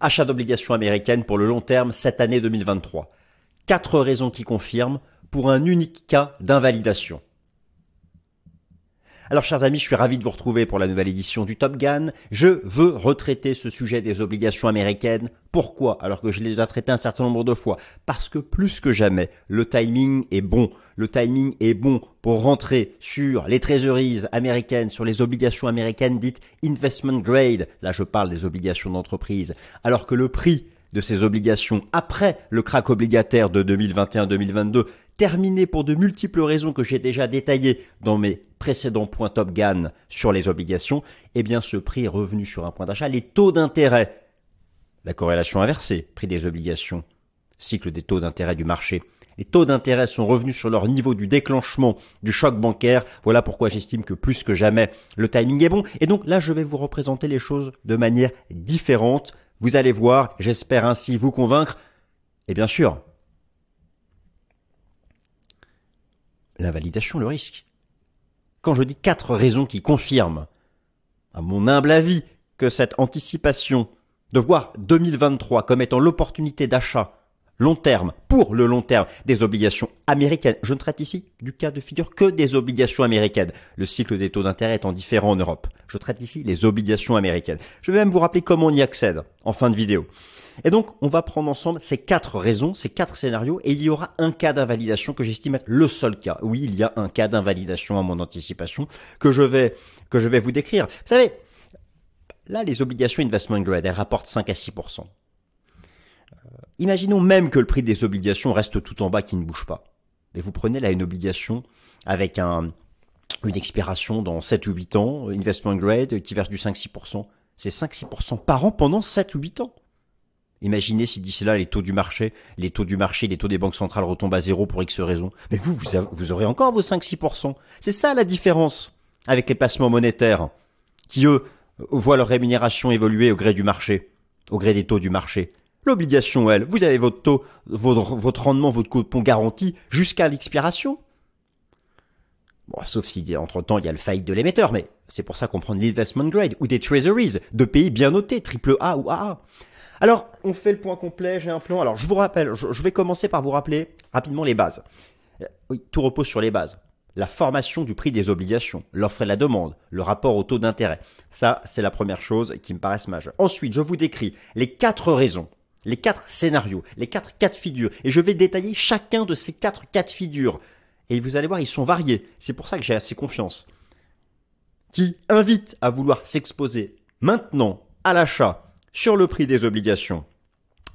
Achat d'obligations américaines pour le long terme cette année 2023. Quatre raisons qui confirment pour un unique cas d'invalidation. Alors chers amis, je suis ravi de vous retrouver pour la nouvelle édition du Top Gun. Je veux retraiter ce sujet des obligations américaines. Pourquoi? Alors que je l'ai déjà traité un certain nombre de fois. Parce que plus que jamais, le timing est bon. Le timing est bon pour rentrer sur les trésoreries américaines, sur les obligations américaines dites investment grade. Là, je parle des obligations d'entreprise. Alors que le prix de ces obligations après le crack obligataire de 2021-2022 terminé pour de multiples raisons que j'ai déjà détaillées dans mes précédents points Top Gun sur les obligations, eh bien ce prix est revenu sur un point d'achat. Les taux d'intérêt, la corrélation inversée, prix des obligations, cycle des taux d'intérêt du marché. Les taux d'intérêt sont revenus sur leur niveau du déclenchement du choc bancaire. Voilà pourquoi j'estime que plus que jamais, le timing est bon. Et donc là, je vais vous représenter les choses de manière différente. Vous allez voir, j'espère ainsi vous convaincre. Et bien sûr, l'invalidation, le risque. Quand je dis quatre raisons qui confirment, à mon humble avis, que cette anticipation de voir 2023 comme étant l'opportunité d'achat long terme, pour le long terme, des obligations américaines. Je ne traite ici du cas de figure que des obligations américaines. Le cycle des taux d'intérêt étant différent en Europe. Je traite ici les obligations américaines. Je vais même vous rappeler comment on y accède en fin de vidéo. Et donc, on va prendre ensemble ces quatre raisons, ces quatre scénarios, et il y aura un cas d'invalidation que j'estime être le seul cas. Oui, il y a un cas d'invalidation à mon anticipation que je vais, que je vais vous décrire. Vous savez, là, les obligations investment grade, elles rapportent 5 à 6 euh, Imaginons même que le prix des obligations reste tout en bas, qui ne bouge pas. Mais vous prenez là une obligation avec un, une expiration dans 7 ou 8 ans, investment grade, qui verse du 5-6%. C'est 5-6% par an pendant 7 ou 8 ans. Imaginez si d'ici là les taux du marché, les taux du marché, les taux des banques centrales retombent à zéro pour X raisons. Mais vous, vous, aurez encore vos 5-6%. C'est ça la différence avec les placements monétaires, qui eux voient leur rémunération évoluer au gré du marché, au gré des taux du marché. L'obligation, elle, vous avez votre taux, votre, votre rendement, votre coupon garanti jusqu'à l'expiration. Bon, sauf si entre-temps il y a le faillite de l'émetteur, mais c'est pour ça qu'on prend l'investment grade ou des treasuries de pays bien notés, triple A ou AA. Alors, on fait le point complet, j'ai un plan. Alors, je vous rappelle, je, vais commencer par vous rappeler rapidement les bases. Euh, oui, tout repose sur les bases. La formation du prix des obligations, l'offre et la demande, le rapport au taux d'intérêt. Ça, c'est la première chose qui me paraisse majeure. Ensuite, je vous décris les quatre raisons, les quatre scénarios, les quatre cas de figure. Et je vais détailler chacun de ces quatre cas de figure. Et vous allez voir, ils sont variés. C'est pour ça que j'ai assez confiance. Qui invite à vouloir s'exposer maintenant à l'achat sur le prix des obligations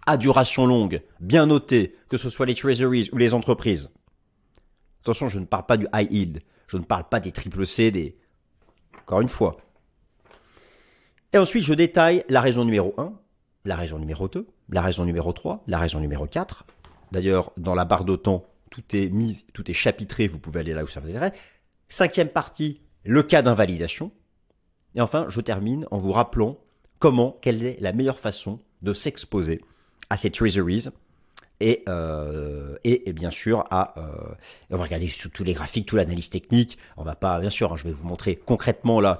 à duration longue, bien noté, que ce soit les treasuries ou les entreprises. Attention, je ne parle pas du high yield, je ne parle pas des triple C, des... Encore une fois. Et ensuite, je détaille la raison numéro 1, la raison numéro 2, la raison numéro 3, la raison numéro 4. D'ailleurs, dans la barre d'autant, tout est mis, tout est chapitré, vous pouvez aller là où ça vous intéresse. Cinquième partie, le cas d'invalidation. Et enfin, je termine en vous rappelant comment, quelle est la meilleure façon de s'exposer à ces treasuries et, euh, et, bien sûr euh, on va regarder tous les graphiques, toute l'analyse technique. On va pas bien sûr, hein, je vais vous montrer concrètement là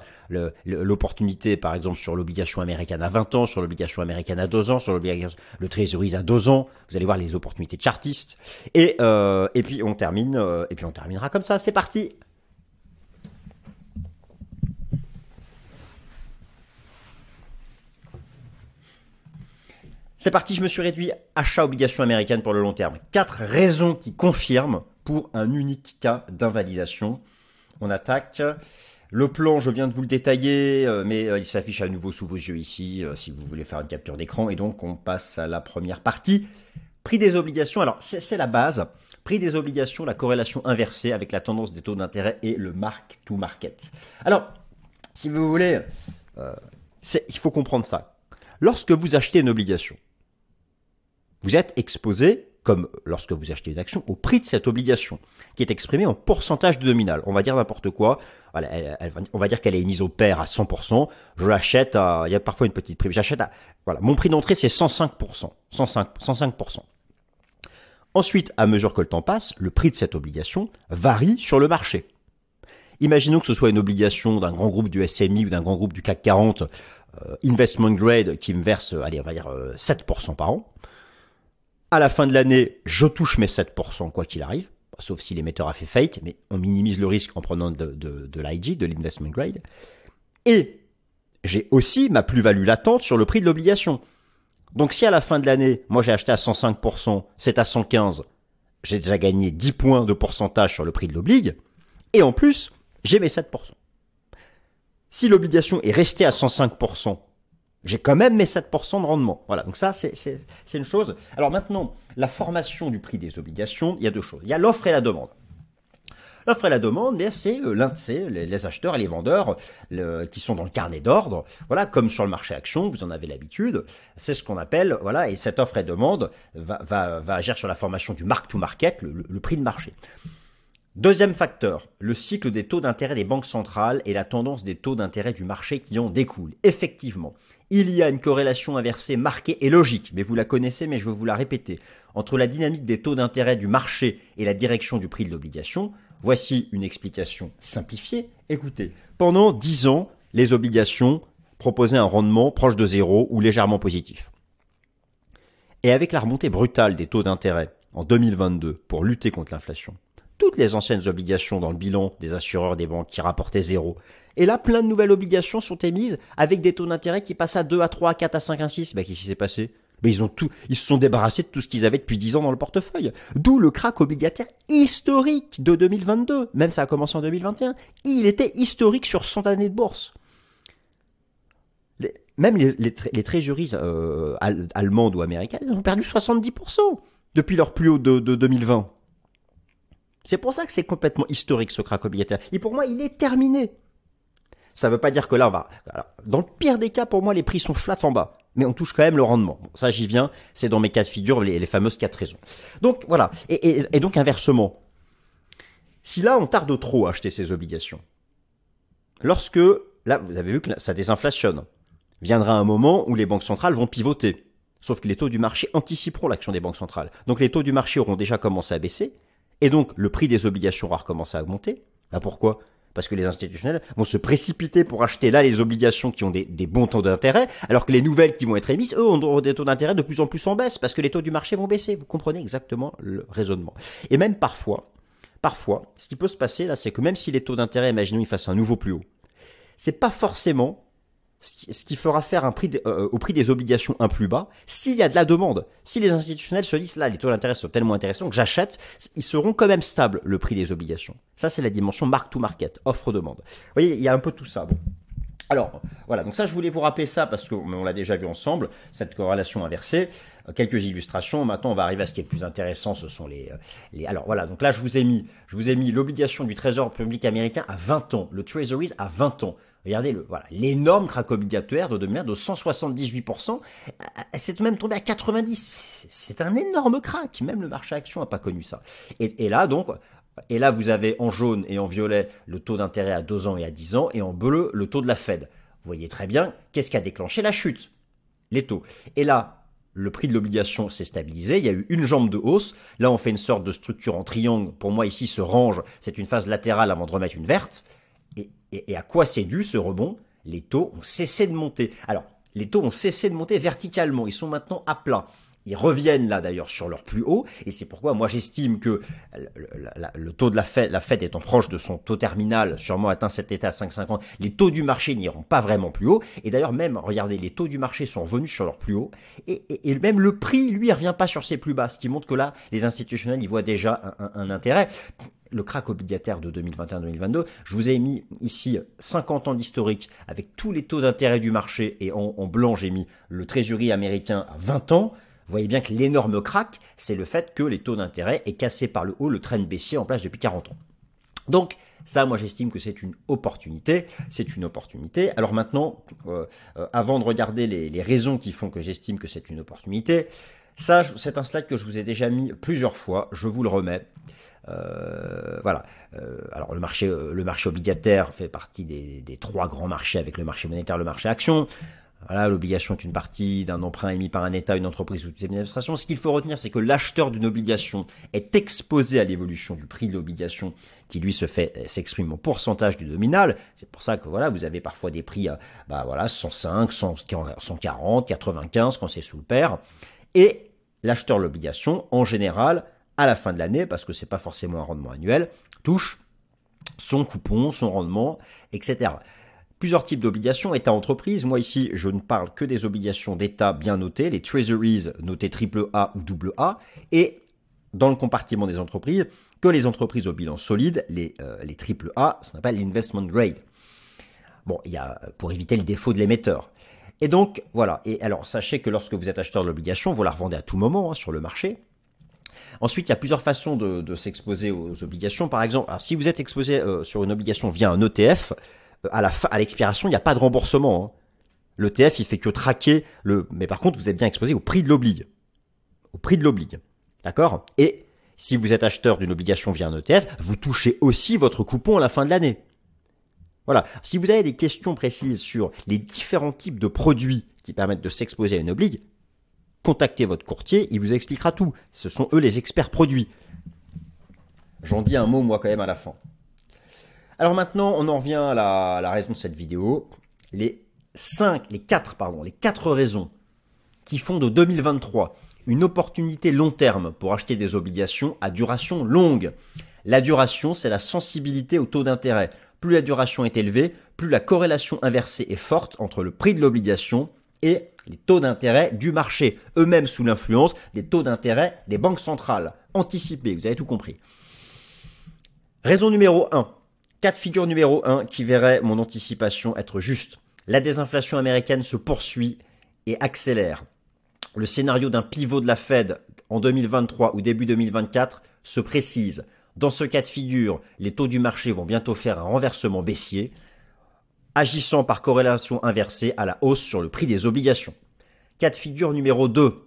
l'opportunité par exemple sur l'obligation américaine à 20 ans, sur l'obligation américaine à 2 ans, sur le treasuries à 2 ans. Vous allez voir les opportunités chartistes et euh, et puis on termine et puis on terminera comme ça. C'est parti. C'est parti, je me suis réduit achat obligation américaine pour le long terme. Quatre raisons qui confirment pour un unique cas d'invalidation. On attaque. Le plan, je viens de vous le détailler, euh, mais euh, il s'affiche à nouveau sous vos yeux ici, euh, si vous voulez faire une capture d'écran. Et donc, on passe à la première partie. Prix des obligations. Alors, c'est la base. Prix des obligations, la corrélation inversée avec la tendance des taux d'intérêt et le mark to market. Alors, si vous voulez, il faut comprendre ça. Lorsque vous achetez une obligation, vous êtes exposé, comme lorsque vous achetez une action, au prix de cette obligation, qui est exprimé en pourcentage de nominal. On va dire n'importe quoi. on va dire qu'elle est mise au pair à 100%. Je l'achète à, il y a parfois une petite prime. J'achète à, voilà, mon prix d'entrée c'est 105%. 105, 105%. Ensuite, à mesure que le temps passe, le prix de cette obligation varie sur le marché. Imaginons que ce soit une obligation d'un grand groupe du SMI ou d'un grand groupe du CAC 40, euh, investment grade, qui me verse, allez, on va dire 7% par an. À la fin de l'année, je touche mes 7% quoi qu'il arrive, sauf si l'émetteur a fait faillite, mais on minimise le risque en prenant de, de, de l'IG, de l'investment grade. Et j'ai aussi ma plus-value latente sur le prix de l'obligation. Donc si à la fin de l'année, moi j'ai acheté à 105%, c'est à 115, j'ai déjà gagné 10 points de pourcentage sur le prix de l'oblige, et en plus, j'ai mes 7%. Si l'obligation est restée à 105%, j'ai quand même mes 7% de rendement. Voilà, donc ça, c'est une chose. Alors maintenant, la formation du prix des obligations, il y a deux choses. Il y a l'offre et la demande. L'offre et la demande, c'est euh, l'un de les, acheteurs et les vendeurs qui sont dans le carnet d'ordre. Voilà, comme sur le marché action, vous en avez l'habitude. C'est ce qu'on appelle, voilà, et cette offre et demande va, va, va agir sur la formation du mark to market, le prix de marché. Deuxième facteur, le cycle des taux d'intérêt des banques centrales et la tendance des taux d'intérêt du marché qui en découlent. Effectivement, il y a une corrélation inversée marquée et logique, mais vous la connaissez, mais je veux vous la répéter, entre la dynamique des taux d'intérêt du marché et la direction du prix de l'obligation. Voici une explication simplifiée. Écoutez, pendant 10 ans, les obligations proposaient un rendement proche de zéro ou légèrement positif. Et avec la remontée brutale des taux d'intérêt en 2022 pour lutter contre l'inflation, toutes les anciennes obligations dans le bilan des assureurs des banques qui rapportaient zéro. Et là, plein de nouvelles obligations sont émises avec des taux d'intérêt qui passent à 2, à 3, à 4, à 5, à 6. Bah, qu'est-ce qui s'est passé? Bah, ils ont tout, ils se sont débarrassés de tout ce qu'ils avaient depuis 10 ans dans le portefeuille. D'où le crack obligataire historique de 2022. Même ça a commencé en 2021. Il était historique sur 100 années de bourse. même les, les, les euh, allemandes ou américaines ont perdu 70% depuis leur plus haut de, de 2020. C'est pour ça que c'est complètement historique ce crack obligataire. Et pour moi, il est terminé. Ça ne veut pas dire que là, on va. dans le pire des cas, pour moi, les prix sont flat en bas. Mais on touche quand même le rendement. Ça, j'y viens. C'est dans mes cas de figure, les, fameuses quatre raisons. Donc, voilà. Et, et, donc, inversement. Si là, on tarde trop à acheter ces obligations, lorsque, là, vous avez vu que ça désinflationne, viendra un moment où les banques centrales vont pivoter. Sauf que les taux du marché anticiperont l'action des banques centrales. Donc, les taux du marché auront déjà commencé à baisser. Et donc, le prix des obligations va recommencer à augmenter. Pourquoi? Parce que les institutionnels vont se précipiter pour acheter là les obligations qui ont des, bons taux d'intérêt, alors que les nouvelles qui vont être émises, eux, ont des taux d'intérêt de plus en plus en baisse, parce que les taux du marché vont baisser. Vous comprenez exactement le raisonnement. Et même parfois, parfois, ce qui peut se passer là, c'est que même si les taux d'intérêt, imaginons, ils fassent un nouveau plus haut, c'est pas forcément ce qui fera faire un prix euh, au prix des obligations un plus bas, s'il y a de la demande. Si les institutionnels se disent là, les taux d'intérêt sont tellement intéressants que j'achète, ils seront quand même stables, le prix des obligations. Ça, c'est la dimension mark to market, offre-demande. Vous voyez, il y a un peu tout ça. Bon. Alors, voilà, donc ça, je voulais vous rappeler ça parce qu'on l'a déjà vu ensemble, cette corrélation inversée. Euh, quelques illustrations. Maintenant, on va arriver à ce qui est le plus intéressant, ce sont les, euh, les... Alors voilà, donc là, je vous ai mis, je vous ai mis l'obligation du Trésor public américain à 20 ans, le Treasuries à 20 ans. Regardez le, voilà, l'énorme crack obligatoire de 2001 de 178%. C'est même tombé à 90. C'est un énorme crack. Même le marché action n'a pas connu ça. Et, là, donc, et là, vous avez en jaune et en violet le taux d'intérêt à 2 ans et à 10 ans, et en bleu le taux de la Fed. Vous voyez très bien qu'est-ce qui a déclenché la chute? Les taux. Et là, le prix de l'obligation s'est stabilisé, il y a eu une jambe de hausse, là on fait une sorte de structure en triangle, pour moi ici ce range, c'est une phase latérale avant de remettre une verte, et, à quoi c'est dû ce rebond? Les taux ont cessé de monter. Alors, les taux ont cessé de monter verticalement, ils sont maintenant à plat. Ils reviennent là d'ailleurs sur leur plus haut, et c'est pourquoi moi j'estime que le, taux de la Fed, la Fed étant proche de son taux terminal, sûrement atteint cet état à 5,50, les taux du marché n'iront pas vraiment plus haut, et d'ailleurs même, regardez, les taux du marché sont revenus sur leur plus haut, et, même le prix, lui, revient pas sur ses plus bas, ce qui montre que là, les institutionnels y voient déjà un intérêt le crack obligataire de 2021-2022. Je vous ai mis ici 50 ans d'historique avec tous les taux d'intérêt du marché et en, blanc j'ai mis le trésorerie américain à 20 ans. Vous voyez bien que l'énorme crack, c'est le fait que les taux d'intérêt est cassé par le haut, le train baissier en place depuis 40 ans. Donc, ça, moi, j'estime que c'est une opportunité. C'est une opportunité. Alors maintenant, euh, euh, avant de regarder les, les raisons qui font que j'estime que c'est une opportunité, ça, c'est un slide que je vous ai déjà mis plusieurs fois. Je vous le remets. Euh, voilà. Euh, alors le marché, euh, le marché obligataire fait partie des, trois grands marchés avec le marché monétaire, le marché action. Voilà, l'obligation est une partie d'un emprunt émis par un État, une entreprise ou une administration. Ce qu'il faut retenir, c'est que l'acheteur d'une obligation est exposé à l'évolution du prix de l'obligation qui lui se fait s'exprime en pourcentage du nominal. C'est pour ça que voilà, vous avez parfois des prix à bah voilà 105, 140, 95 quand c'est sous le pair. Et l'acheteur de l'obligation, en général, à la fin de l'année, parce que c'est pas forcément un rendement annuel, touche son coupon, son rendement, etc plusieurs types d'obligations, État-entreprise. Moi ici, je ne parle que des obligations d'État bien notées, les treasuries notées triple A ou double A, et dans le compartiment des entreprises, que les entreprises au bilan solide, les, euh, les triple A, ce qu'on appelle l'investment grade. Bon, il y a pour éviter le défaut de l'émetteur. Et donc, voilà. Et alors, sachez que lorsque vous êtes acheteur de l'obligation, vous la revendez à tout moment hein, sur le marché. Ensuite, il y a plusieurs façons de, s'exposer aux obligations. Par exemple, si vous êtes exposé euh, sur une obligation via un ETF, fin, à l'expiration, il n'y a pas de remboursement. Hein. Le TF, il fait que traquer le. Mais par contre, vous êtes bien exposé au prix de l'oblige. Au prix de l'oblige. D'accord? Et si vous êtes acheteur d'une obligation via un ETF, vous touchez aussi votre coupon à la fin de l'année. Voilà. Si vous avez des questions précises sur les différents types de produits qui permettent de s'exposer à une oblige, contactez votre courtier, il vous expliquera tout. Ce sont eux les experts produits. J'en dis un mot moi quand même à la fin. Alors maintenant, on en revient à la, raison de cette vidéo. Les 5, les 4, pardon, les 4 raisons qui font de 2023 une opportunité long terme pour acheter des obligations à duration longue. La duration, c'est la sensibilité au taux d'intérêt. Plus la duration est élevée, plus la corrélation inversée est forte entre le prix de l'obligation et les taux d'intérêt du marché, eux-mêmes sous l'influence des taux d'intérêt des banques centrales. Anticipés, vous avez tout compris. Raison numéro 1. Cas de figure numéro 1 qui verrait mon anticipation être juste. La désinflation américaine se poursuit et accélère. Le scénario d'un pivot de la Fed en 2023 ou début 2024 se précise. Dans ce cas de figure, les taux du marché vont bientôt faire un renversement baissier, agissant par corrélation inversée à la hausse sur le prix des obligations. Cas de figure numéro 2.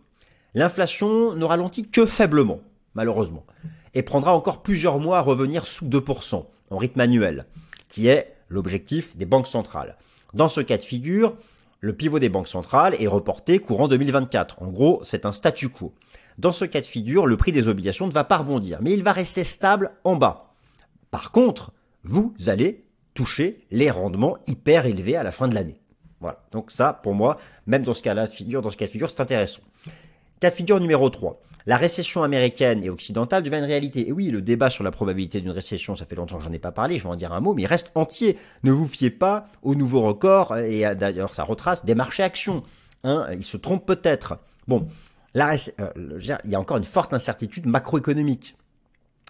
L'inflation ne ralentit que faiblement, malheureusement, et prendra encore plusieurs mois à revenir sous 2% en rythme annuel, qui est l'objectif des banques centrales. Dans ce cas de figure, le pivot des banques centrales est reporté courant 2024. En gros, c'est un statu quo. Dans ce cas de figure, le prix des obligations ne va pas rebondir, mais il va rester stable en bas. Par contre, vous allez toucher les rendements hyper élevés à la fin de l'année. Voilà. Donc ça, pour moi, même dans ce cas de figure, dans ce cas de figure, c'est intéressant. Cas de figure numéro 3 la récession américaine et occidentale devient une réalité. Et oui, le débat sur la probabilité d'une récession, ça fait longtemps que j'en ai pas parlé, je vais en dire un mot, mais il reste entier. Ne vous fiez pas aux nouveaux records, et d'ailleurs ça retrace des marchés actions. Hein, il se trompe peut-être. Bon, euh, il y a encore une forte incertitude macroéconomique.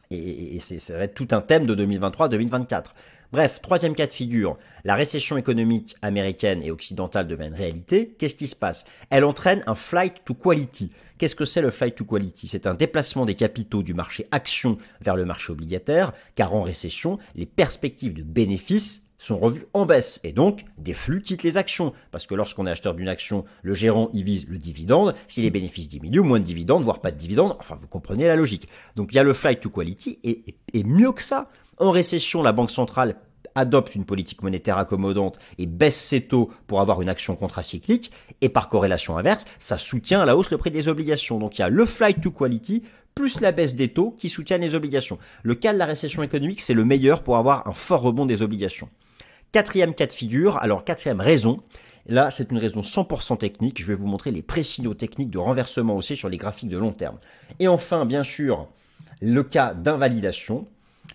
Et, et ça va être tout un thème de 2023-2024. Bref, troisième cas de figure, la récession économique américaine et occidentale devient une réalité. Qu'est-ce qui se passe? Elle entraîne un flight to quality. Qu'est-ce que c'est le flight to quality? C'est un déplacement des capitaux du marché action vers le marché obligataire, car en récession, les perspectives de bénéfices sont revues en baisse et donc des flux quittent les actions parce que lorsqu'on est acheteur d'une action, le gérant y vise le dividende, si les bénéfices diminuent, moins de dividendes, voire pas de dividendes, enfin vous comprenez la logique. Donc il y a le flight to quality et, et mieux que ça, en récession, la Banque centrale adopte une politique monétaire accommodante et baisse ses taux pour avoir une action contracyclique, et par corrélation inverse, ça soutient à la hausse le prix des obligations. Donc il y a le flight to quality plus la baisse des taux qui soutiennent les obligations. Le cas de la récession économique, c'est le meilleur pour avoir un fort rebond des obligations. Quatrième cas de figure, alors quatrième raison, là c'est une raison 100% technique, je vais vous montrer les présignaux techniques de renversement aussi sur les graphiques de long terme. Et enfin, bien sûr, le cas d'invalidation.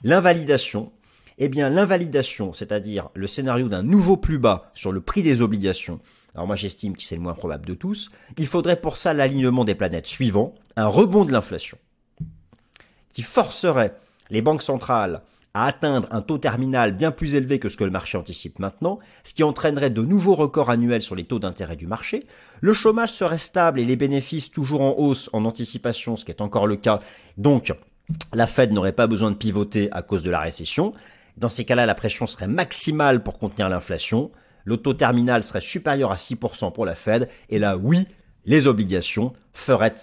L'invalidation, eh bien, l'invalidation, c'est-à-dire le scénario d'un nouveau plus bas sur le prix des obligations, alors moi j'estime que c'est le moins probable de tous, il faudrait pour ça l'alignement des planètes suivant, un rebond de l'inflation, qui forcerait les banques centrales à atteindre un taux terminal bien plus élevé que ce que le marché anticipe maintenant, ce qui entraînerait de nouveaux records annuels sur les taux d'intérêt du marché, le chômage serait stable et les bénéfices toujours en hausse en anticipation, ce qui est encore le cas, donc la Fed n'aurait pas besoin de pivoter à cause de la récession, dans ces cas-là, la pression serait maximale pour contenir l'inflation. Le taux terminal serait supérieur à 6% pour la Fed. Et là, oui, les obligations feraient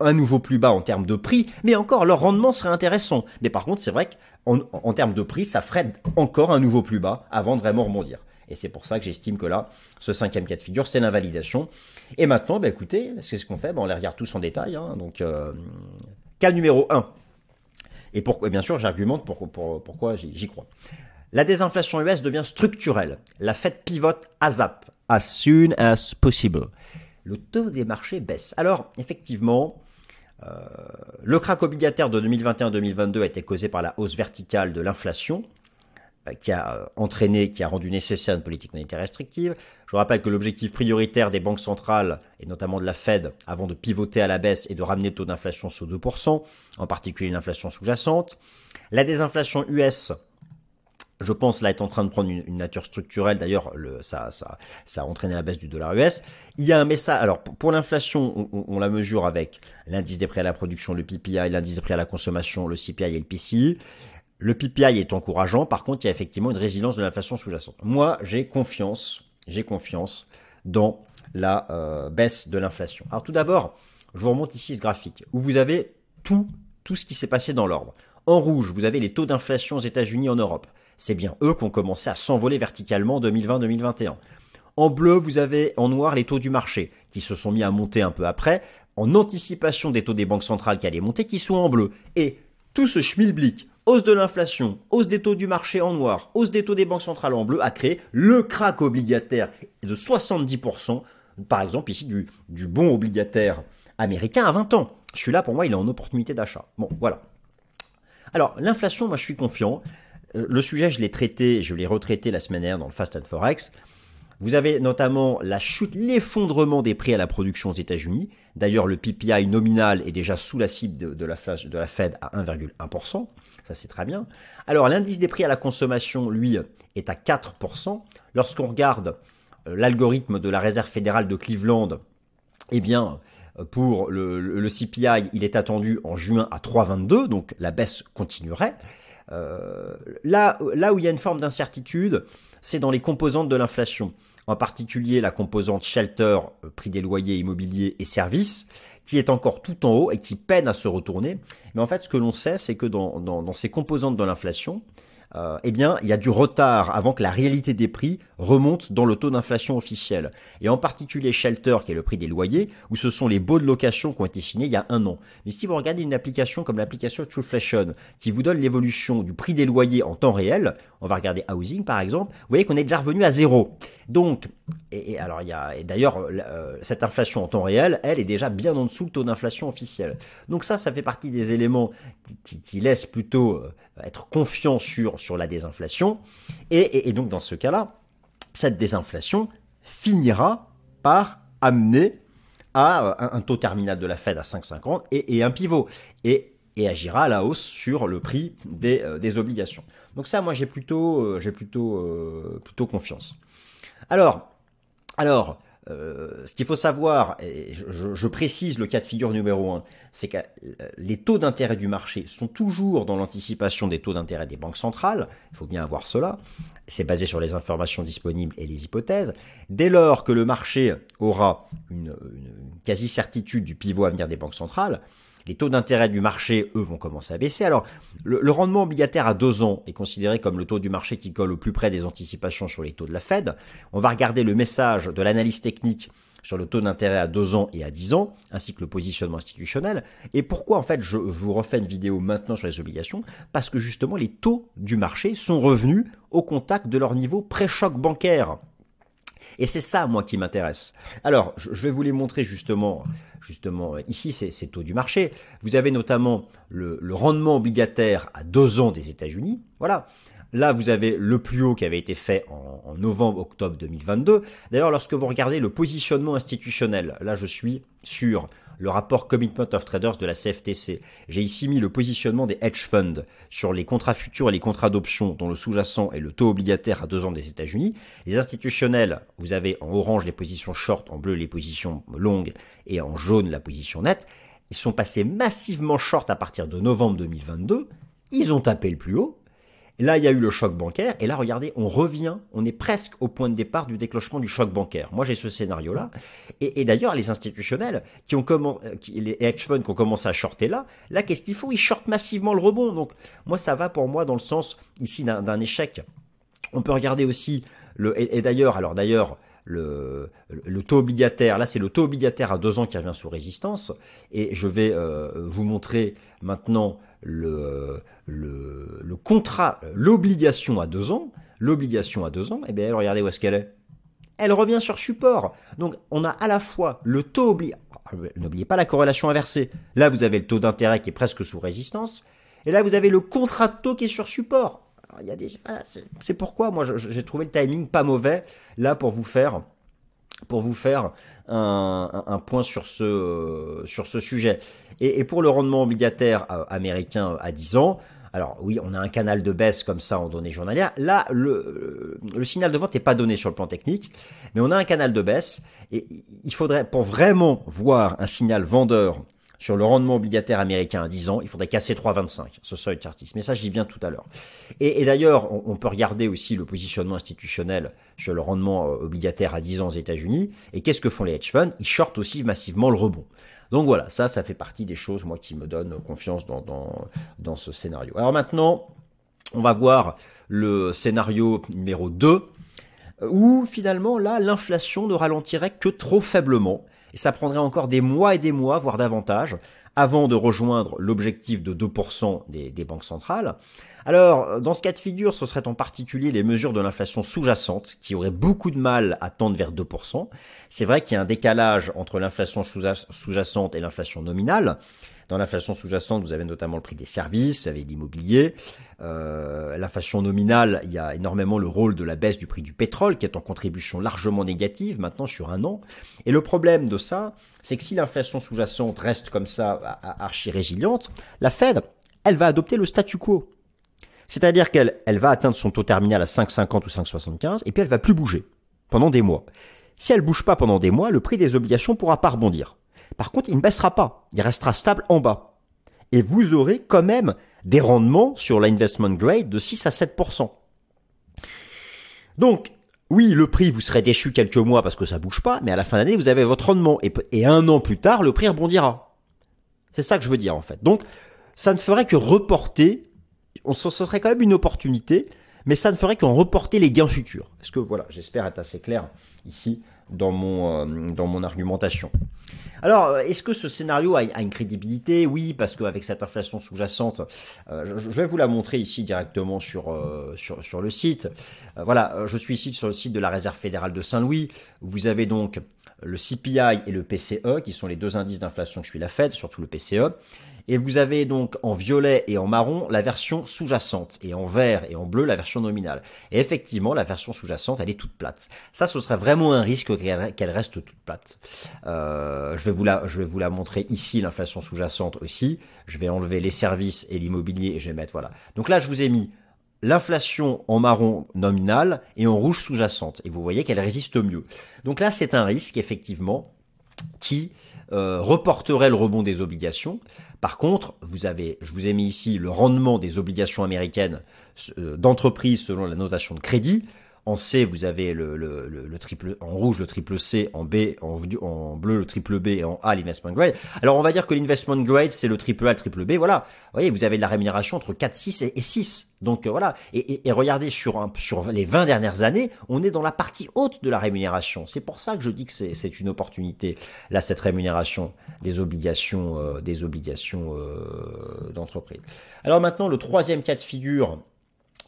un nouveau plus bas en termes de prix, mais encore leur rendement serait intéressant. Mais par contre, c'est vrai qu'en en termes de prix, ça ferait encore un nouveau plus bas avant de vraiment rebondir. Et c'est pour ça que j'estime que là, ce cinquième cas de figure, c'est l'invalidation. Et maintenant, bah, écoutez, c'est ce qu'on fait, bah, on les regarde tous en détail. Hein. donc, euh, cas numéro 1. Et, pourquoi, bien sûr, j'argumente pour, pourquoi j'y crois. La désinflation US devient structurelle. La Fed pivote ASAP, as soon as possible. Le taux des marchés baisse. Alors, effectivement, euh, le crack obligataire de 2021-2022 a été causé par la hausse verticale de l'inflation euh, qui a euh, entraîné, qui a rendu nécessaire une politique monétaire restrictive. Je rappelle que l'objectif prioritaire des banques centrales, et notamment de la Fed, avant de pivoter à la baisse, est de ramener le taux d'inflation sous 2%, en particulier l'inflation sous-jacente. La désinflation US, je pense là est en train de prendre une, nature structurelle. D'ailleurs, ça, ça, a entraîné la baisse du dollar US. Il y a un message. Alors pour, l'inflation, on, la mesure avec l'indice des prix à la production, le PPI, l'indice des prix à la consommation, le CPI et le PCI. Le PPI est encourageant, par contre, il y a effectivement une résilience de l'inflation sous-jacente. Moi, j'ai confiance, j'ai confiance dans la euh, baisse de l'inflation. Alors tout d'abord, je vous remonte ici ce graphique où vous avez tout, tout ce qui s'est passé dans l'ordre. En rouge, vous avez les taux d'inflation aux États-Unis en Europe. C'est bien eux qui ont commencé à s'envoler verticalement en 2020-2021. En bleu, vous avez en noir les taux du marché, qui se sont mis à monter un peu après, en anticipation des taux des banques centrales qui allaient monter, qui sont en bleu. Et tout ce schmilblick hausse de l'inflation, hausse des taux du marché en noir, hausse des taux des banques centrales en bleu, a créé le crack obligataire de 70%, par exemple ici du, du bon obligataire américain à 20 ans. Celui-là, pour moi, il est en opportunité d'achat. Bon, voilà. Alors, l'inflation, moi, je suis confiant. Le sujet, je l'ai traité, je l'ai retraité la semaine dernière dans le Fast and Forex. Vous avez notamment la l'effondrement des prix à la production aux États-Unis. D'ailleurs, le PPI nominal est déjà sous la cible de, la, Fed à 1,1%. Ça, c'est très bien. Alors, l'indice des prix à la consommation, lui, est à 4%. Lorsqu'on regarde euh, l'algorithme de la Réserve fédérale de Cleveland, eh bien, euh, pour le, CPI, il est attendu en juin à 3,22, donc la baisse continuerait. Euh, là, là où il y a une forme d'incertitude, c'est dans les composantes de l'inflation, en particulier la composante shelter, prix des loyers immobiliers et services, qui est encore tout en haut et qui peine à se retourner. Mais en fait, ce que l'on sait, c'est que dans, dans, ces composantes de l'inflation, euh, eh bien, il y a du retard avant que la réalité des prix remonte dans le taux d'inflation officiel. Et en particulier Shelter, qui est le prix des loyers, où ce sont les baux de location qui ont été signés il y a un an. Mais si vous regardez une application comme l'application Trueflation, qui vous donne l'évolution du prix des loyers en temps réel, on va regarder Housing par exemple, vous voyez qu'on est déjà revenu à zéro. Donc, et, alors il y a, et d'ailleurs, euh, cette inflation en temps réel, elle est déjà bien en dessous le taux d'inflation officiel. Donc ça, ça fait partie des éléments qui, qui, laissent plutôt euh, être confiant sur, sur la désinflation. Et, donc dans ce cas-là, cette désinflation finira par amener à euh, un, taux terminal de la Fed à 5,50 et, et un pivot. Et, agira à la hausse sur le prix des, euh, obligations. Donc ça, moi, j'ai plutôt, euh, plutôt, plutôt confiance. Alors, alors, euh, ce qu'il faut savoir, et je, précise le cas de figure numéro un, c'est que les taux d'intérêt du marché sont toujours dans l'anticipation des taux d'intérêt des banques centrales. Il faut bien avoir cela. C'est basé sur les informations disponibles et les hypothèses. Dès lors que le marché aura une, une quasi-certitude du pivot à venir des banques centrales, les taux d'intérêt du marché, eux, vont commencer à baisser. Alors, le, rendement obligataire à deux ans est considéré comme le taux du marché qui colle au plus près des anticipations sur les taux de la Fed. On va regarder le message de l'analyse technique sur le taux d'intérêt à deux ans et à 10 ans, ainsi que le positionnement institutionnel. Et pourquoi en fait je, je, vous refais une vidéo maintenant sur les obligations? Parce que justement les taux du marché sont revenus au contact de leur niveau pré-choc bancaire. Et c'est ça, moi, qui m'intéresse. Alors, je vais vous les montrer justement. Justement, ici, c'est taux du marché. Vous avez notamment le, rendement obligataire à deux ans des États-Unis. Voilà. Là, vous avez le plus haut qui avait été fait en, en novembre-octobre 2022. D'ailleurs, lorsque vous regardez le positionnement institutionnel, là, je suis sur le rapport Commitment of Traders de la CFTC. J'ai ici mis le positionnement des hedge funds sur les contrats futurs et les contrats d'options dont le sous-jacent est le taux obligataire à deux ans des États-Unis. Les institutionnels, vous avez en orange les positions short, en bleu les positions longues et en jaune la position nette. Ils sont passés massivement short à partir de novembre 2022. Ils ont tapé le plus haut. Là, il y a eu le choc bancaire, et là, regardez, on revient, on est presque au point de départ du déclenchement du choc bancaire. Moi, j'ai ce scénario-là. Et, d'ailleurs, les institutionnels, qui ont comment, les hedge funds qui ont commencé à shorter là, là, qu'est-ce qu'il faut Ils shortent massivement le rebond. Donc, moi, ça va pour moi dans le sens, ici, d'un échec. On peut regarder aussi Le, et, d'ailleurs, alors d'ailleurs, le, taux obligataire, là c'est le taux obligataire à deux ans qui revient sous résistance, et je vais euh, vous montrer maintenant le, le contrat, l'obligation à deux ans, l'obligation à deux ans, eh bien regardez où est-ce qu'elle est. Elle revient sur support. Donc on a à la fois le taux obligatoire, ah, n'oubliez pas la corrélation inversée. Là vous avez le taux d'intérêt qui est presque sous résistance, et là vous avez le contrat de taux qui est sur support. c'est pourquoi moi j'ai trouvé le timing pas mauvais là pour vous faire, un, point sur ce, sur ce sujet. Et, et pour le rendement obligataire euh, américain à 10 ans, alors oui, on a un canal de baisse comme ça en données journalières. Là, le, le signal de vente n'est pas donné sur le plan technique, mais on a un canal de baisse. Et il faudrait, pour vraiment voir un signal vendeur sur le rendement obligataire américain à 10 ans, il faudrait casser 3,25, ce seuil chartiste. Mais ça, j'y viens tout à l'heure. Et, d'ailleurs, on, peut regarder aussi le positionnement institutionnel sur le rendement euh, obligataire à 10 ans aux États-Unis. Et qu'est-ce que font les hedge funds? Ils shortent aussi massivement le rebond. Donc voilà, ça, ça fait partie des choses, moi, qui me donnent confiance dans, dans, dans ce scénario. Alors maintenant, on va voir le scénario numéro 2, où finalement, là, l'inflation ne ralentirait que trop faiblement et ça prendrait encore des mois et des mois, voire davantage, avant de rejoindre l'objectif de 2% des, banques centrales. Alors, dans ce cas de figure, ce serait en particulier les mesures de l'inflation sous-jacente qui auraient beaucoup de mal à tendre vers 2%. C'est vrai qu'il y a un décalage entre l'inflation sous-jacente et l'inflation nominale. Dans l'inflation sous-jacente, vous avez notamment le prix des services, vous avez l'immobilier. Euh, l'inflation nominale, il y a énormément le rôle de la baisse du prix du pétrole qui est en contribution largement négative maintenant sur un an. Et le problème de ça, c'est que si l'inflation sous-jacente reste comme ça, archi résiliente, la Fed, elle va adopter le statu quo. C'est-à-dire qu'elle elle va atteindre son taux terminal à 5,50 ou 5,75 et puis elle va plus bouger pendant des mois. Si elle bouge pas pendant des mois, le prix des obligations pourra pas rebondir. Par contre, il ne baissera pas. Il restera stable en bas. Et vous aurez quand même des rendements sur l'investment grade de 6 à 7%. Donc, oui, le prix, vous serez déçu quelques mois parce que ça bouge pas, mais à la fin d'année, vous avez votre rendement. Et, un an plus tard, le prix rebondira. C'est ça que je veux dire, en fait. Donc, ça ne ferait que reporter, on, serait quand même une opportunité, mais ça ne ferait qu'en reporter les gains futurs. Est-ce que, voilà, j'espère être assez clair ici dans mon, euh, dans mon argumentation. Alors, est-ce que ce scénario a, une crédibilité? Oui, parce qu'avec cette inflation sous-jacente, euh, je, vais vous la montrer ici directement sur, euh, sur, sur, le site. voilà, je suis ici sur le site de la Réserve fédérale de Saint-Louis. Vous avez donc le CPI et le PCE, qui sont les deux indices d'inflation que suit la Fed, surtout le PCE. Et vous avez donc en violet et en marron la version sous-jacente, et en vert et en bleu la version nominale. Et effectivement, la version sous-jacente, elle est toute plate. Ça, ce serait vraiment un risque qu'elle reste toute plate. Euh, je, vais vous la, je vais vous la montrer ici, l'inflation sous-jacente aussi. Je vais enlever les services et l'immobilier et je vais mettre, voilà. Donc là, je vous ai mis l'inflation en marron nominale et en rouge sous-jacente. Et vous voyez qu'elle résiste mieux. Donc là, c'est un risque, effectivement, qui euh, reporterait le rebond des obligations. Par contre, vous avez, je vous ai mis ici le rendement des obligations américaines euh, d'entreprise selon la notation de crédit. En C, vous avez le, le, le, triple, en rouge le triple C, en B, en, bleu le triple B et en A l'investment grade. Alors on va dire que l'investment grade c'est le triple A, le triple B. Voilà. Vous voyez, vous avez de la rémunération entre 4, 6 et, 6. Donc euh, voilà. Et, et, regardez sur les 20 dernières années, on est dans la partie haute de la rémunération. C'est pour ça que je dis que c'est une opportunité là cette rémunération des obligations, euh, des obligations euh, d'entreprise. Alors maintenant le troisième cas de figure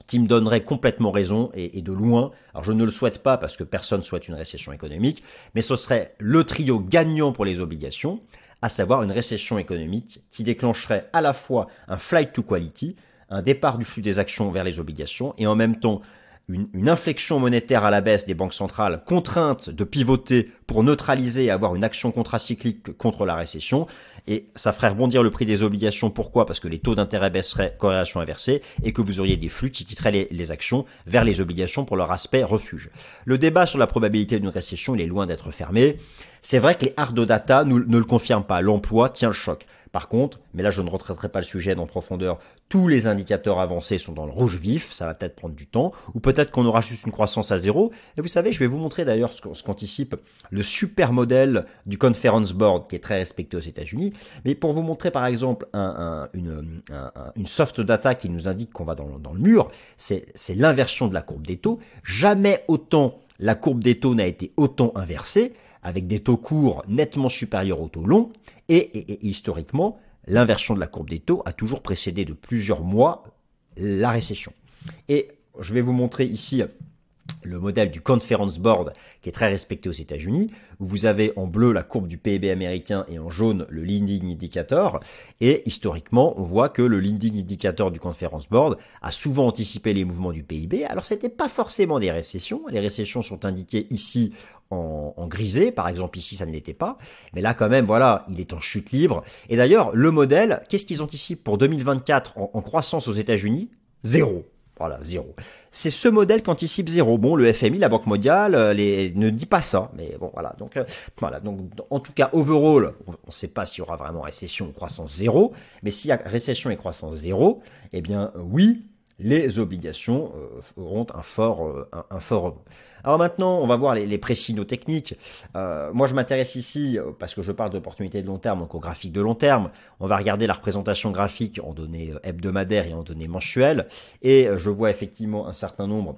qui me donnerait complètement raison et, de loin. Alors je ne le souhaite pas parce que personne souhaite une récession économique, mais ce serait le trio gagnant pour les obligations, à savoir une récession économique qui déclencherait à la fois un flight to quality, un départ du flux des actions vers les obligations, et en même temps une, inflexion monétaire à la baisse des banques centrales contraintes de pivoter pour neutraliser et avoir une action contracyclique contre la récession. Et ça ferait rebondir le prix des obligations. Pourquoi? Parce que les taux d'intérêt baisseraient, corrélation inversée, et que vous auriez des flux qui quitteraient les, les actions vers les obligations pour leur aspect refuge. Le débat sur la probabilité d'une récession, il est loin d'être fermé. C'est vrai que les hard data ne le confirment pas. L'emploi tient le choc. Par contre, mais là je ne retraiterai pas le sujet en profondeur, tous les indicateurs avancés sont dans le rouge vif, ça va peut-être prendre du temps, ou peut-être qu'on aura juste une croissance à zéro. Et vous savez, je vais vous montrer d'ailleurs ce qu'anticipe le super modèle du Conference Board, qui est très respecté aux États-Unis. Mais pour vous montrer par exemple une, soft data qui nous indique qu'on va dans, dans le mur, c'est l'inversion de la courbe des taux. Jamais autant la courbe des taux n'a été autant inversée avec des taux courts nettement supérieurs aux taux longs, et, historiquement, l'inversion de la courbe des taux a toujours précédé de plusieurs mois la récession. Et je vais vous montrer ici le modèle du Conference Board qui est très respecté aux États-Unis, où vous avez en bleu la courbe du PIB américain et en jaune le leading indicator. Et historiquement, on voit que le leading indicator du Conference Board a souvent anticipé les mouvements du PIB. Alors c'était pas forcément des récessions. Les récessions sont indiquées ici en, grisé, par exemple ici ça ne l'était pas, mais là quand même voilà, il est en chute libre. Et d'ailleurs le modèle, qu'est-ce qu'ils anticipent pour 2024 en croissance aux États-Unis? Zéro. Voilà, zéro. C'est ce modèle qu'anticipe zéro. Bon, le FMI, la Banque mondiale, euh, les, ne dit pas ça, mais bon, voilà. Donc, euh, voilà. Donc, en tout cas, overall, on ne sait pas s'il y aura vraiment récession ou croissance zéro, mais s'il y a récession et croissance zéro, eh bien, oui, les obligations auront un fort, un fort alors maintenant, on va voir les, les pré-signaux techniques. Euh, moi, je m'intéresse ici, euh, parce que je parle d'opportunités de long terme, donc au graphique de long terme. On va regarder la représentation graphique en données euh, hebdomadaires et en données mensuelles. Et je vois effectivement un certain nombre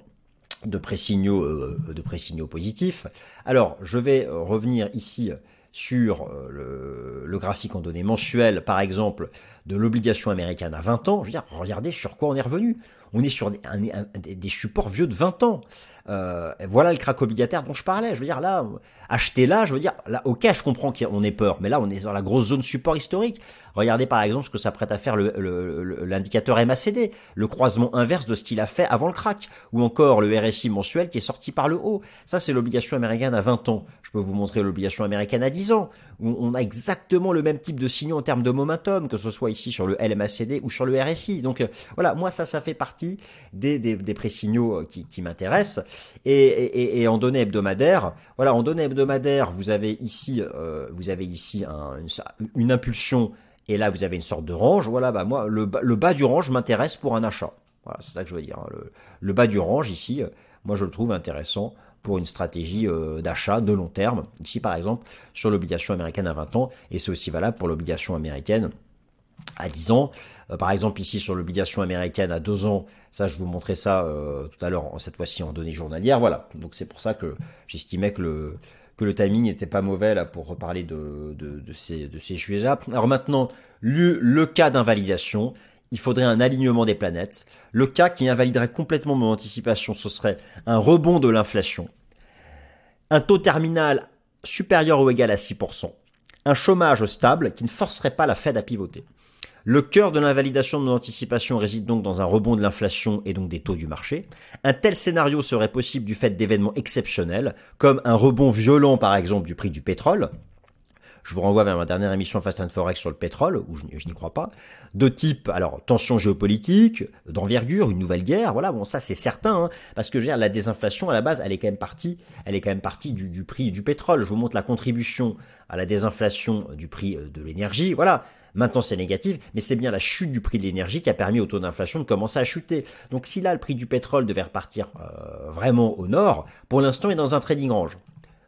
de pré-signaux de pré-signaux positifs. Alors, je vais revenir ici sur le, le, graphique en données mensuelles, par exemple, de l'obligation américaine à 20 ans. Je veux dire, regardez sur quoi on est revenu. On est sur des, des supports vieux de 20 ans. Euh, voilà le crack obligataire dont je parlais. Je veux dire, là, acheter là, je veux dire, là, ok, je comprends qu'on ait peur, mais là, on est dans la grosse zone support historique. Regardez par exemple ce que ça prête à faire l'indicateur le, MACD, le croisement inverse de ce qu'il a fait avant le crack, ou encore le RSI mensuel qui est sorti par le haut. Ça, c'est l'obligation américaine à 20 ans. Je peux vous montrer l'obligation américaine à 10 ans, où on a exactement le même type de signaux en termes de momentum, que ce soit ici sur le LMACD ou sur le RSI. Donc euh, voilà, moi ça, ça fait partie des, des, des pré-signaux euh, qui, qui m'intéressent. Et, et, et, en données hebdomadaires, voilà, en données hebdomadaires, vous avez ici, euh, vous avez ici une, une impulsion et là vous avez une sorte de range. Voilà, bah moi le, le bas du range m'intéresse pour un achat. Voilà, c'est ça que je veux dire. Hein. Le, bas du range ici, euh, moi je le trouve intéressant pour une stratégie euh, d'achat de long terme. Ici par exemple sur l'obligation américaine à 20 ans et c'est aussi valable pour l'obligation américaine à 10 ans. Par exemple ici sur l'obligation américaine à 2 ans, ça je vous montrais ça tout à l'heure, cette fois-ci en données journalières. Voilà, donc c'est pour ça que j'estimais que le que le timing n'était pas mauvais là pour reparler de, ces, sujets-là. Alors maintenant, le cas d'invalidation, il faudrait un alignement des planètes. Le cas qui invaliderait complètement mon anticipation, ce serait un rebond de l'inflation, un taux terminal supérieur ou égal à 6%, un chômage stable qui ne forcerait pas la Fed à pivoter. Le cœur de l'invalidation de mon anticipation réside donc dans un rebond de l'inflation et donc des taux du marché. Un tel scénario serait possible du fait d'événements exceptionnels, comme un rebond violent par exemple du prix du pétrole, je vous renvoie vers ma dernière émission Fast and Forex sur le pétrole, où je, n'y crois pas, de type, alors, tension géopolitique, d'envergure, une nouvelle guerre, voilà, bon, ça c'est certain, hein, parce que je veux dire, la désinflation, à la base, elle est quand même partie, elle est quand même partie du, du prix du pétrole. Je vous montre la contribution à la désinflation du prix euh, de l'énergie, voilà. Maintenant, c'est négatif, mais c'est bien la chute du prix de l'énergie qui a permis au taux d'inflation de commencer à chuter. Donc, si là, le prix du pétrole devait repartir euh, vraiment au nord, pour l'instant, il est dans un trading range.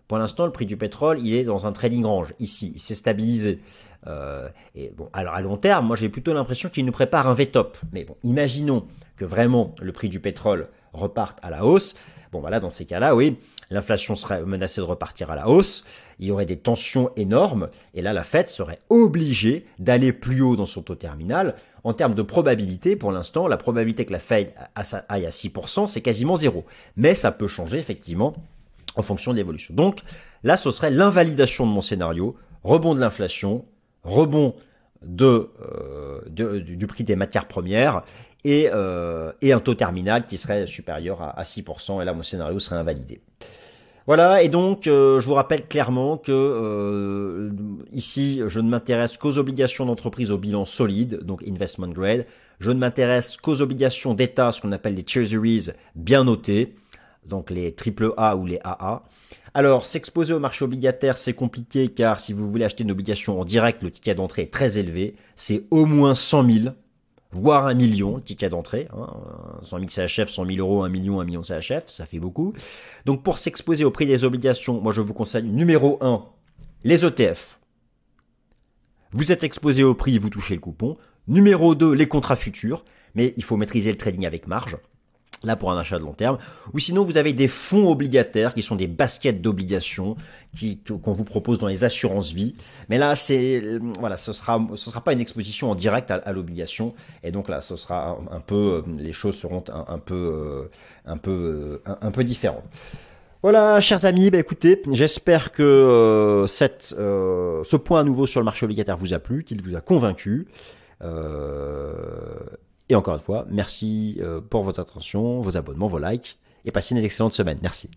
Pour l'instant, le prix du pétrole, il est dans un trading range ici, il s'est stabilisé. Euh, et bon, alors à long terme, moi j'ai plutôt l'impression qu'il nous prépare un V-top. Mais bon, imaginons que vraiment le prix du pétrole reparte à la hausse. Bon, voilà, dans ces cas-là, oui, l'inflation serait menacée de repartir à la hausse, il y aurait des tensions énormes, et là, la Fed serait obligée d'aller plus haut dans son taux terminal. En termes de probabilité, pour l'instant, la probabilité que la Fed aille à 6%, c'est quasiment zéro. Mais ça peut changer, effectivement, en fonction de l'évolution. Donc, là, ce serait l'invalidation de mon scénario, rebond de l'inflation, rebond euh, du prix des matières premières, et, euh, et un taux terminal qui serait supérieur à 6%, et là, mon scénario serait invalidé. Voilà, et donc euh, je vous rappelle clairement que euh, ici, je ne m'intéresse qu'aux obligations d'entreprise au bilan solide, donc investment grade. Je ne m'intéresse qu'aux obligations d'État, ce qu'on appelle des treasuries bien notées. donc les triple A ou les AA. Alors, s'exposer au marché obligataire, c'est compliqué car si vous voulez acheter une obligation en direct, le ticket d'entrée est très élevé. C'est au moins 100 000, voire un million, ticket d'entrée. Hein. 100 000 CHF, 100 000 euros, 1 million, 1 million CHF, ça fait beaucoup. Donc, pour s'exposer au prix des obligations, moi je vous conseille numéro 1, les ETF. Vous êtes exposé au prix, vous touchez le coupon. Numéro 2, les contrats futurs. Mais il faut maîtriser le trading avec marge là pour un achat de long terme. Ou sinon, vous avez des fonds obligataires qui sont des baskets d'obligations qu'on vous propose dans les assurances vie. Mais là, c'est voilà, ce sera ce sera pas une exposition en direct à, l'obligation. Et donc là, ce sera un, peu les choses seront un, peu euh, un peu un, peu différentes. Voilà, chers amis, bah écoutez, j'espère que euh, cette, euh, ce point à nouveau sur le marché obligataire vous a plu, qu'il vous a convaincu. Euh, et encore une fois, merci euh, pour votre attention, vos abonnements, vos likes, et passez une excellente semaine. Merci.